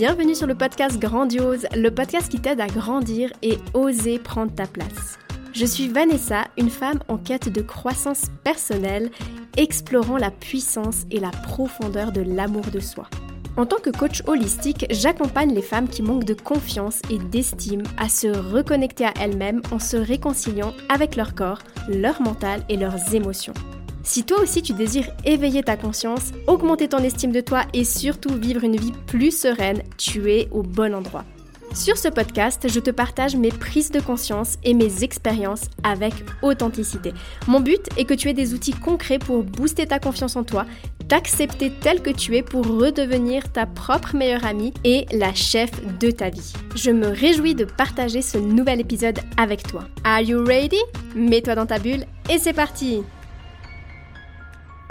Bienvenue sur le podcast Grandiose, le podcast qui t'aide à grandir et oser prendre ta place. Je suis Vanessa, une femme en quête de croissance personnelle, explorant la puissance et la profondeur de l'amour de soi. En tant que coach holistique, j'accompagne les femmes qui manquent de confiance et d'estime à se reconnecter à elles-mêmes en se réconciliant avec leur corps, leur mental et leurs émotions. Si toi aussi tu désires éveiller ta conscience, augmenter ton estime de toi et surtout vivre une vie plus sereine, tu es au bon endroit. Sur ce podcast, je te partage mes prises de conscience et mes expériences avec authenticité. Mon but est que tu aies des outils concrets pour booster ta confiance en toi, t'accepter tel que tu es pour redevenir ta propre meilleure amie et la chef de ta vie. Je me réjouis de partager ce nouvel épisode avec toi. Are you ready? Mets-toi dans ta bulle et c'est parti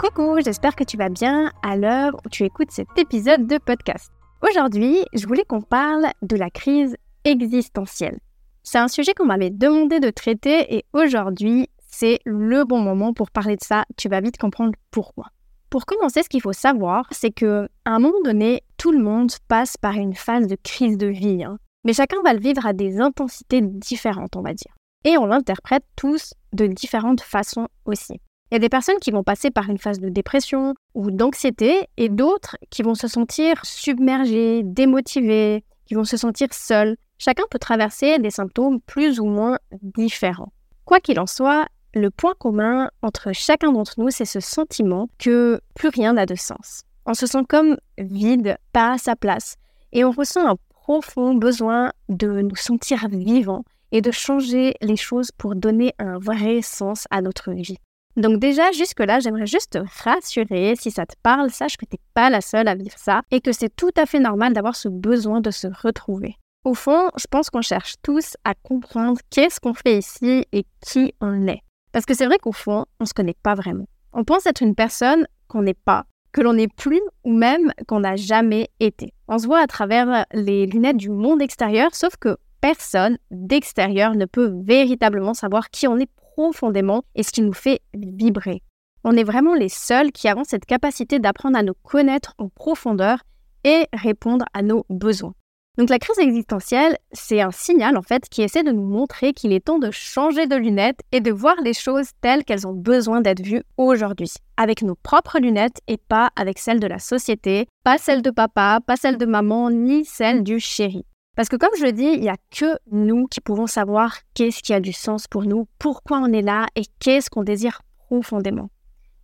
Coucou, j'espère que tu vas bien à l'heure où tu écoutes cet épisode de podcast. Aujourd'hui, je voulais qu'on parle de la crise existentielle. C'est un sujet qu'on m'avait demandé de traiter et aujourd'hui, c'est le bon moment pour parler de ça. Tu vas vite comprendre pourquoi. Pour commencer, ce qu'il faut savoir, c'est que à un moment donné, tout le monde passe par une phase de crise de vie. Hein. Mais chacun va le vivre à des intensités différentes, on va dire. Et on l'interprète tous de différentes façons aussi. Il y a des personnes qui vont passer par une phase de dépression ou d'anxiété et d'autres qui vont se sentir submergées, démotivées, qui vont se sentir seules. Chacun peut traverser des symptômes plus ou moins différents. Quoi qu'il en soit, le point commun entre chacun d'entre nous, c'est ce sentiment que plus rien n'a de sens. On se sent comme vide, pas à sa place, et on ressent un profond besoin de nous sentir vivants et de changer les choses pour donner un vrai sens à notre vie. Donc déjà, jusque-là, j'aimerais juste te rassurer, si ça te parle, sache que tu n'es pas la seule à vivre ça et que c'est tout à fait normal d'avoir ce besoin de se retrouver. Au fond, je pense qu'on cherche tous à comprendre qu'est-ce qu'on fait ici et qui on est. Parce que c'est vrai qu'au fond, on ne se connaît pas vraiment. On pense être une personne qu'on n'est pas, que l'on n'est plus ou même qu'on n'a jamais été. On se voit à travers les lunettes du monde extérieur, sauf que personne d'extérieur ne peut véritablement savoir qui on est profondément et ce qui nous fait vibrer. On est vraiment les seuls qui avons cette capacité d'apprendre à nous connaître en profondeur et répondre à nos besoins. Donc la crise existentielle, c'est un signal en fait qui essaie de nous montrer qu'il est temps de changer de lunettes et de voir les choses telles qu'elles ont besoin d'être vues aujourd'hui, avec nos propres lunettes et pas avec celles de la société, pas celles de papa, pas celles de maman, ni celles du chéri. Parce que comme je le dis, il n'y a que nous qui pouvons savoir qu'est-ce qui a du sens pour nous, pourquoi on est là et qu'est-ce qu'on désire profondément.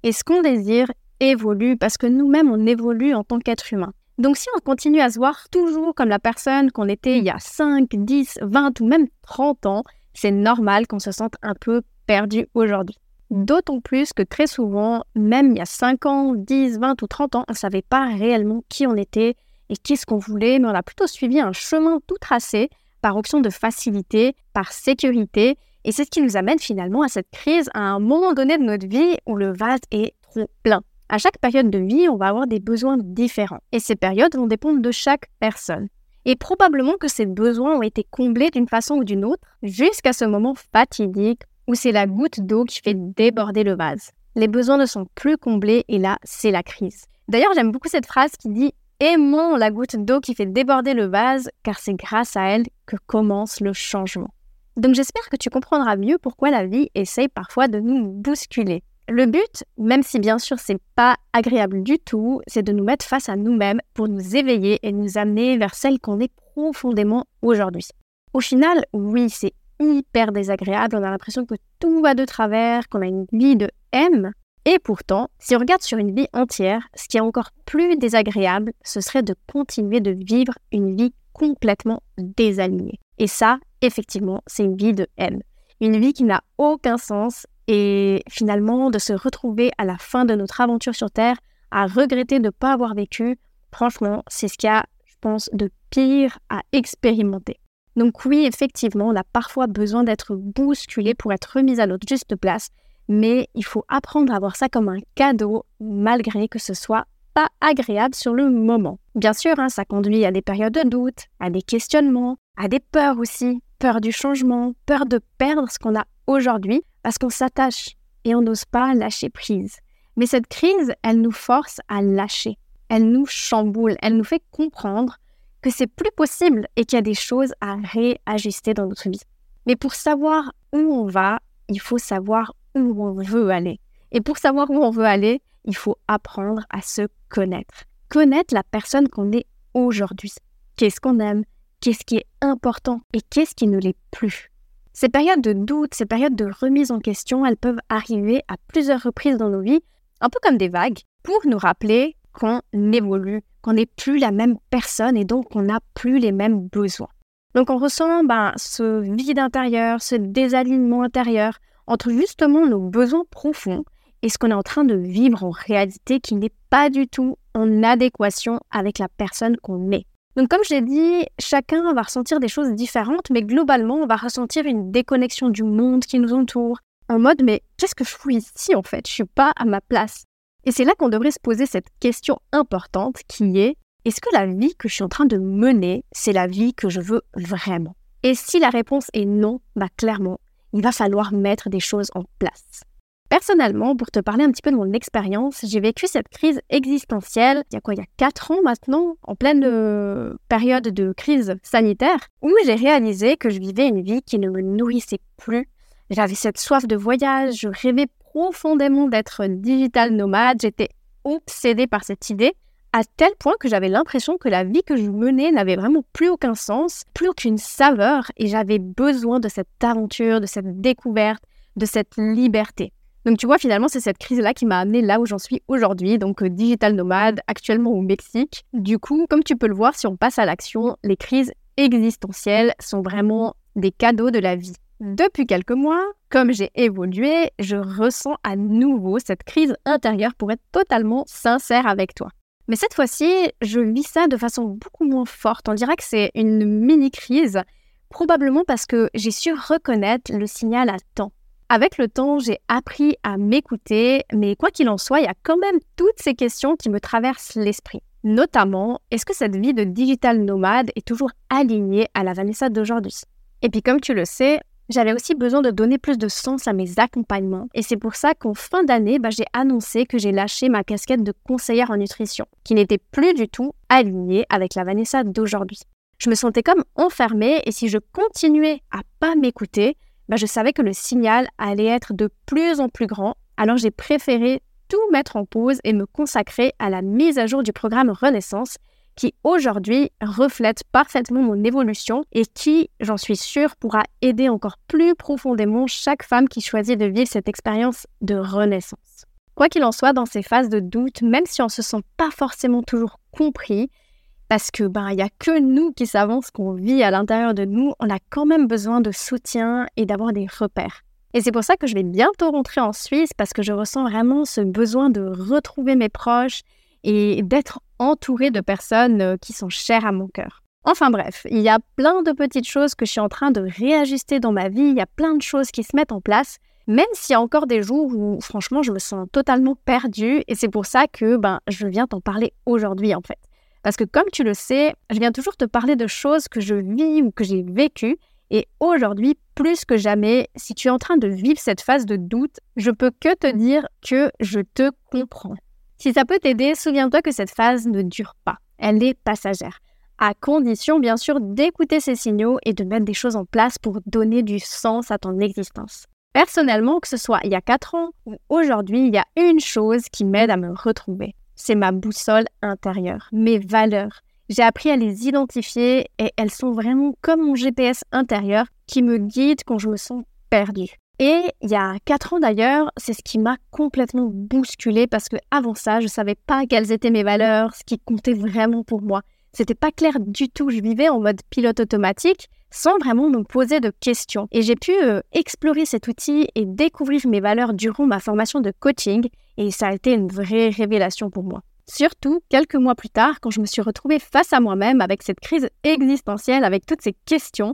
Et ce qu'on désire évolue parce que nous-mêmes, on évolue en tant qu'être humain. Donc si on continue à se voir toujours comme la personne qu'on était il y a 5, 10, 20 ou même 30 ans, c'est normal qu'on se sente un peu perdu aujourd'hui. D'autant plus que très souvent, même il y a 5 ans, 10, 20 ou 30 ans, on ne savait pas réellement qui on était, et qu'est-ce qu'on voulait, mais on a plutôt suivi un chemin tout tracé par option de facilité, par sécurité, et c'est ce qui nous amène finalement à cette crise à un moment donné de notre vie où le vase est trop plein. À chaque période de vie, on va avoir des besoins différents, et ces périodes vont dépendre de chaque personne. Et probablement que ces besoins ont été comblés d'une façon ou d'une autre jusqu'à ce moment fatidique où c'est la goutte d'eau qui fait déborder le vase. Les besoins ne sont plus comblés et là, c'est la crise. D'ailleurs, j'aime beaucoup cette phrase qui dit Aimons la goutte d'eau qui fait déborder le vase, car c'est grâce à elle que commence le changement. Donc j'espère que tu comprendras mieux pourquoi la vie essaye parfois de nous bousculer. Le but, même si bien sûr c'est pas agréable du tout, c'est de nous mettre face à nous-mêmes pour nous éveiller et nous amener vers celle qu'on est profondément aujourd'hui. Au final, oui, c'est hyper désagréable, on a l'impression que tout va de travers, qu'on a une vie de M, et pourtant, si on regarde sur une vie entière, ce qui est encore plus désagréable, ce serait de continuer de vivre une vie complètement désalignée. Et ça, effectivement, c'est une vie de haine. Une vie qui n'a aucun sens et finalement de se retrouver à la fin de notre aventure sur Terre à regretter de ne pas avoir vécu, franchement, c'est ce qu'il y a, je pense, de pire à expérimenter. Donc oui, effectivement, on a parfois besoin d'être bousculé pour être remis à notre juste place mais il faut apprendre à voir ça comme un cadeau, malgré que ce soit pas agréable sur le moment. Bien sûr, hein, ça conduit à des périodes de doute, à des questionnements, à des peurs aussi, peur du changement, peur de perdre ce qu'on a aujourd'hui, parce qu'on s'attache et on n'ose pas lâcher prise. Mais cette crise, elle nous force à lâcher, elle nous chamboule, elle nous fait comprendre que c'est plus possible et qu'il y a des choses à réajuster dans notre vie. Mais pour savoir où on va, il faut savoir où on veut aller. Et pour savoir où on veut aller, il faut apprendre à se connaître. Connaître la personne qu'on est aujourd'hui. Qu'est-ce qu'on aime, qu'est-ce qui est important? Et qu'est-ce qui ne l'est plus? Ces périodes de doute, ces périodes de remise en question, elles peuvent arriver à plusieurs reprises dans nos vies, un peu comme des vagues, pour nous rappeler qu'on évolue, qu'on n'est plus la même personne et donc qu'on n'a plus les mêmes besoins. Donc on ressent ben, ce vide intérieur, ce désalignement intérieur entre justement nos besoins profonds et ce qu'on est en train de vivre en réalité qui n'est pas du tout en adéquation avec la personne qu'on est. Donc comme je l'ai dit, chacun va ressentir des choses différentes, mais globalement, on va ressentir une déconnexion du monde qui nous entoure, en mode mais qu'est-ce que je fous ici en fait? Je suis pas à ma place. Et c'est là qu'on devrait se poser cette question importante qui est est-ce que la vie que je suis en train de mener, c'est la vie que je veux vraiment? Et si la réponse est non, bah clairement, il va falloir mettre des choses en place. Personnellement, pour te parler un petit peu de mon expérience, j'ai vécu cette crise existentielle il y a quoi, il y a 4 ans maintenant, en pleine euh, période de crise sanitaire, où j'ai réalisé que je vivais une vie qui ne me nourrissait plus. J'avais cette soif de voyage, je rêvais profondément d'être digital nomade, j'étais obsédée par cette idée, à tel point que j'avais l'impression que la vie que je menais n'avait vraiment plus aucun sens, plus aucune saveur, et j'avais besoin de cette aventure, de cette découverte, de cette liberté. Donc tu vois, finalement, c'est cette crise-là qui m'a amené là où j'en suis aujourd'hui, donc euh, digital nomade, actuellement au Mexique. Du coup, comme tu peux le voir, si on passe à l'action, les crises existentielles sont vraiment des cadeaux de la vie. Depuis quelques mois, comme j'ai évolué, je ressens à nouveau cette crise intérieure pour être totalement sincère avec toi. Mais cette fois-ci, je vis ça de façon beaucoup moins forte. On dirait que c'est une mini-crise, probablement parce que j'ai su reconnaître le signal à temps. Avec le temps, j'ai appris à m'écouter, mais quoi qu'il en soit, il y a quand même toutes ces questions qui me traversent l'esprit. Notamment, est-ce que cette vie de digital nomade est toujours alignée à la Vanessa d'aujourd'hui? Et puis comme tu le sais, j'avais aussi besoin de donner plus de sens à mes accompagnements et c'est pour ça qu'en fin d'année, bah, j'ai annoncé que j'ai lâché ma casquette de conseillère en nutrition, qui n'était plus du tout alignée avec la Vanessa d'aujourd'hui. Je me sentais comme enfermée et si je continuais à pas m'écouter, bah, je savais que le signal allait être de plus en plus grand, alors j'ai préféré tout mettre en pause et me consacrer à la mise à jour du programme Renaissance qui aujourd'hui reflète parfaitement mon évolution et qui, j'en suis sûre, pourra aider encore plus profondément chaque femme qui choisit de vivre cette expérience de renaissance. Quoi qu'il en soit, dans ces phases de doute, même si on ne se sent pas forcément toujours compris, parce que ben il y a que nous qui savons ce qu'on vit à l'intérieur de nous, on a quand même besoin de soutien et d'avoir des repères. Et c'est pour ça que je vais bientôt rentrer en Suisse parce que je ressens vraiment ce besoin de retrouver mes proches et d'être entourée de personnes euh, qui sont chères à mon cœur. Enfin bref, il y a plein de petites choses que je suis en train de réajuster dans ma vie, il y a plein de choses qui se mettent en place, même s'il y a encore des jours où franchement je me sens totalement perdue et c'est pour ça que ben, je viens t'en parler aujourd'hui en fait. Parce que comme tu le sais, je viens toujours te parler de choses que je vis ou que j'ai vécues. Et aujourd'hui, plus que jamais, si tu es en train de vivre cette phase de doute, je peux que te dire que je te comprends. Si ça peut t'aider, souviens-toi que cette phase ne dure pas. Elle est passagère. À condition, bien sûr, d'écouter ces signaux et de mettre des choses en place pour donner du sens à ton existence. Personnellement, que ce soit il y a 4 ans ou aujourd'hui, il y a une chose qui m'aide à me retrouver c'est ma boussole intérieure, mes valeurs. J'ai appris à les identifier et elles sont vraiment comme mon GPS intérieur qui me guide quand je me sens perdue. Et il y a quatre ans d'ailleurs, c'est ce qui m'a complètement bousculée parce que avant ça, je savais pas quelles étaient mes valeurs, ce qui comptait vraiment pour moi. C'était pas clair du tout. Je vivais en mode pilote automatique sans vraiment me poser de questions. Et j'ai pu euh, explorer cet outil et découvrir mes valeurs durant ma formation de coaching et ça a été une vraie révélation pour moi. Surtout quelques mois plus tard, quand je me suis retrouvée face à moi-même avec cette crise existentielle, avec toutes ces questions,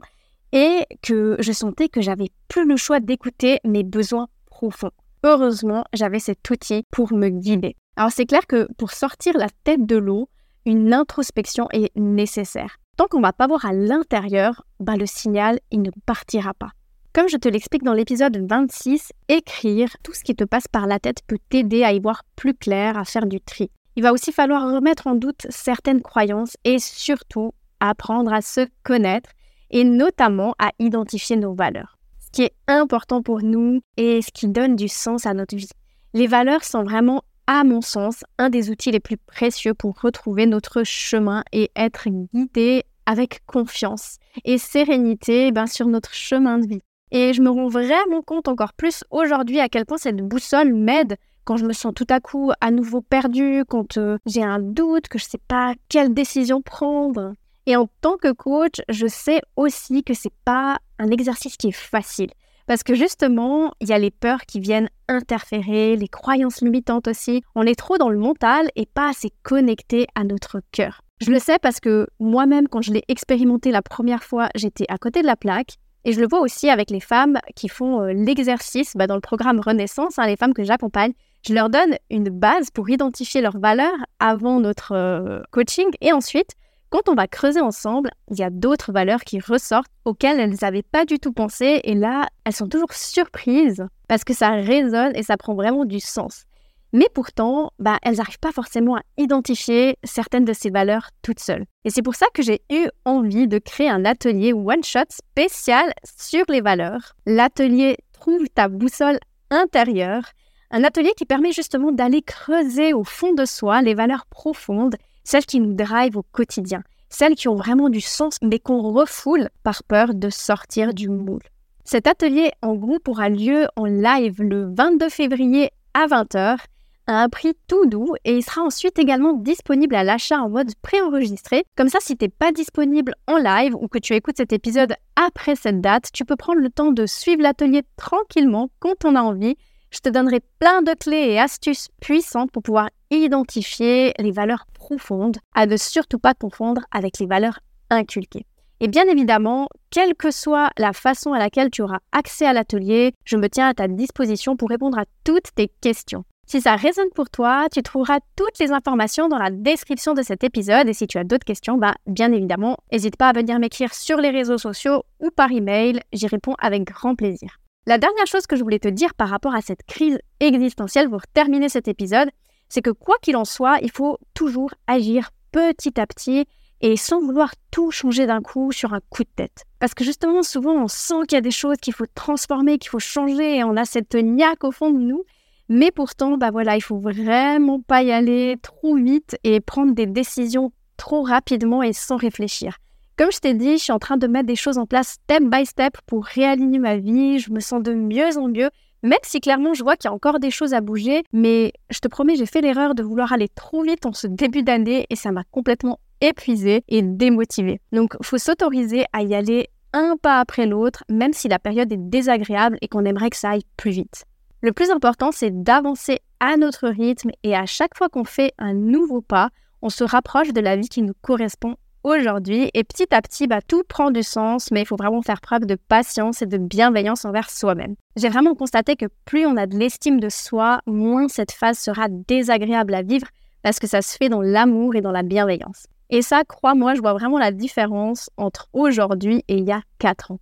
et que je sentais que j'avais plus le choix d'écouter mes besoins profonds. Heureusement, j'avais cet outil pour me guider. Alors c'est clair que pour sortir la tête de l'eau, une introspection est nécessaire. Tant qu'on va pas voir à l'intérieur, bah le signal, il ne partira pas. Comme je te l'explique dans l'épisode 26, écrire tout ce qui te passe par la tête peut t'aider à y voir plus clair, à faire du tri. Il va aussi falloir remettre en doute certaines croyances et surtout apprendre à se connaître et notamment à identifier nos valeurs. Ce qui est important pour nous et ce qui donne du sens à notre vie. Les valeurs sont vraiment, à mon sens, un des outils les plus précieux pour retrouver notre chemin et être guidé avec confiance et sérénité ben, sur notre chemin de vie. Et je me rends vraiment compte encore plus aujourd'hui à quel point cette boussole m'aide quand je me sens tout à coup à nouveau perdue, quand euh, j'ai un doute, que je ne sais pas quelle décision prendre. Et en tant que coach, je sais aussi que c'est pas un exercice qui est facile. Parce que justement, il y a les peurs qui viennent interférer, les croyances limitantes aussi. On est trop dans le mental et pas assez connecté à notre cœur. Je le sais parce que moi-même, quand je l'ai expérimenté la première fois, j'étais à côté de la plaque. Et je le vois aussi avec les femmes qui font euh, l'exercice bah, dans le programme Renaissance, hein, les femmes que j'accompagne. Je leur donne une base pour identifier leurs valeurs avant notre euh, coaching. Et ensuite, quand on va creuser ensemble, il y a d'autres valeurs qui ressortent auxquelles elles n'avaient pas du tout pensé. Et là, elles sont toujours surprises parce que ça résonne et ça prend vraiment du sens. Mais pourtant, bah, elles n'arrivent pas forcément à identifier certaines de ces valeurs toutes seules. Et c'est pour ça que j'ai eu envie de créer un atelier one-shot spécial sur les valeurs. L'atelier Trouve ta boussole intérieure. Un atelier qui permet justement d'aller creuser au fond de soi les valeurs profondes, celles qui nous drivent au quotidien, celles qui ont vraiment du sens mais qu'on refoule par peur de sortir du moule. Cet atelier en groupe aura lieu en live le 22 février à 20h à un prix tout doux et il sera ensuite également disponible à l'achat en mode préenregistré. Comme ça, si tu n'es pas disponible en live ou que tu écoutes cet épisode après cette date, tu peux prendre le temps de suivre l'atelier tranquillement quand on a envie. Je te donnerai plein de clés et astuces puissantes pour pouvoir identifier les valeurs profondes, à ne surtout pas confondre avec les valeurs inculquées. Et bien évidemment, quelle que soit la façon à laquelle tu auras accès à l'atelier, je me tiens à ta disposition pour répondre à toutes tes questions. Si ça résonne pour toi, tu trouveras toutes les informations dans la description de cet épisode et si tu as d'autres questions, bah, bien évidemment, n'hésite pas à venir m'écrire sur les réseaux sociaux ou par email, j'y réponds avec grand plaisir. La dernière chose que je voulais te dire par rapport à cette crise existentielle pour terminer cet épisode, c'est que quoi qu'il en soit, il faut toujours agir petit à petit et sans vouloir tout changer d'un coup sur un coup de tête. Parce que justement, souvent, on sent qu'il y a des choses qu'il faut transformer, qu'il faut changer et on a cette niaque au fond de nous. Mais pourtant, bah voilà, il faut vraiment pas y aller trop vite et prendre des décisions trop rapidement et sans réfléchir. Comme je t'ai dit, je suis en train de mettre des choses en place step by step pour réaligner ma vie. Je me sens de mieux en mieux, même si clairement je vois qu'il y a encore des choses à bouger. Mais je te promets, j'ai fait l'erreur de vouloir aller trop vite en ce début d'année et ça m'a complètement épuisée et démotivée. Donc, faut s'autoriser à y aller un pas après l'autre, même si la période est désagréable et qu'on aimerait que ça aille plus vite. Le plus important, c'est d'avancer à notre rythme et à chaque fois qu'on fait un nouveau pas, on se rapproche de la vie qui nous correspond aujourd'hui et petit à petit, bah, tout prend du sens, mais il faut vraiment faire preuve de patience et de bienveillance envers soi-même. J'ai vraiment constaté que plus on a de l'estime de soi, moins cette phase sera désagréable à vivre parce que ça se fait dans l'amour et dans la bienveillance. Et ça, crois-moi, je vois vraiment la différence entre aujourd'hui et il y a 4 ans.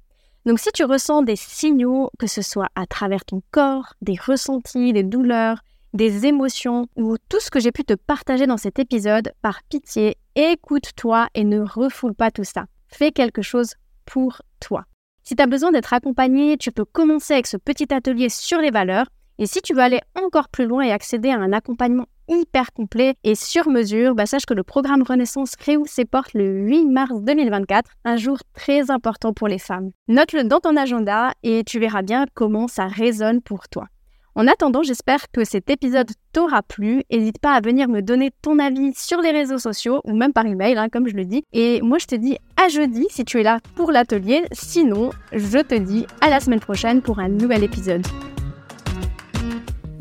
Donc si tu ressens des signaux, que ce soit à travers ton corps, des ressentis, des douleurs, des émotions ou tout ce que j'ai pu te partager dans cet épisode, par pitié, écoute-toi et ne refoule pas tout ça. Fais quelque chose pour toi. Si tu as besoin d'être accompagné, tu peux commencer avec ce petit atelier sur les valeurs. Et si tu veux aller encore plus loin et accéder à un accompagnement hyper complet et sur mesure, bah, sache que le programme Renaissance réouvre ses portes le 8 mars 2024, un jour très important pour les femmes. Note-le dans ton agenda et tu verras bien comment ça résonne pour toi. En attendant, j'espère que cet épisode t'aura plu. N'hésite pas à venir me donner ton avis sur les réseaux sociaux ou même par email, hein, comme je le dis. Et moi, je te dis à jeudi si tu es là pour l'atelier. Sinon, je te dis à la semaine prochaine pour un nouvel épisode.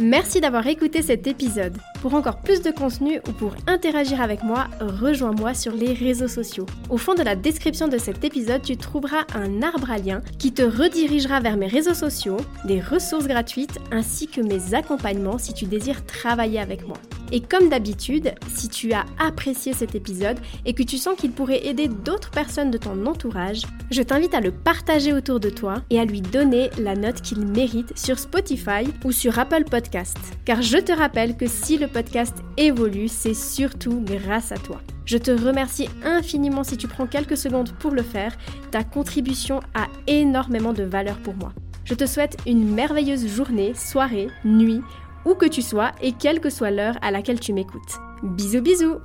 Merci d'avoir écouté cet épisode. Pour encore plus de contenu ou pour interagir avec moi, rejoins-moi sur les réseaux sociaux. Au fond de la description de cet épisode, tu trouveras un arbre à lien qui te redirigera vers mes réseaux sociaux, des ressources gratuites ainsi que mes accompagnements si tu désires travailler avec moi. Et comme d'habitude, si tu as apprécié cet épisode et que tu sens qu'il pourrait aider d'autres personnes de ton entourage, je t'invite à le partager autour de toi et à lui donner la note qu'il mérite sur Spotify ou sur Apple Podcast. Car je te rappelle que si le podcast évolue, c'est surtout grâce à toi. Je te remercie infiniment si tu prends quelques secondes pour le faire. Ta contribution a énormément de valeur pour moi. Je te souhaite une merveilleuse journée, soirée, nuit, où que tu sois et quelle que soit l'heure à laquelle tu m'écoutes. Bisous bisous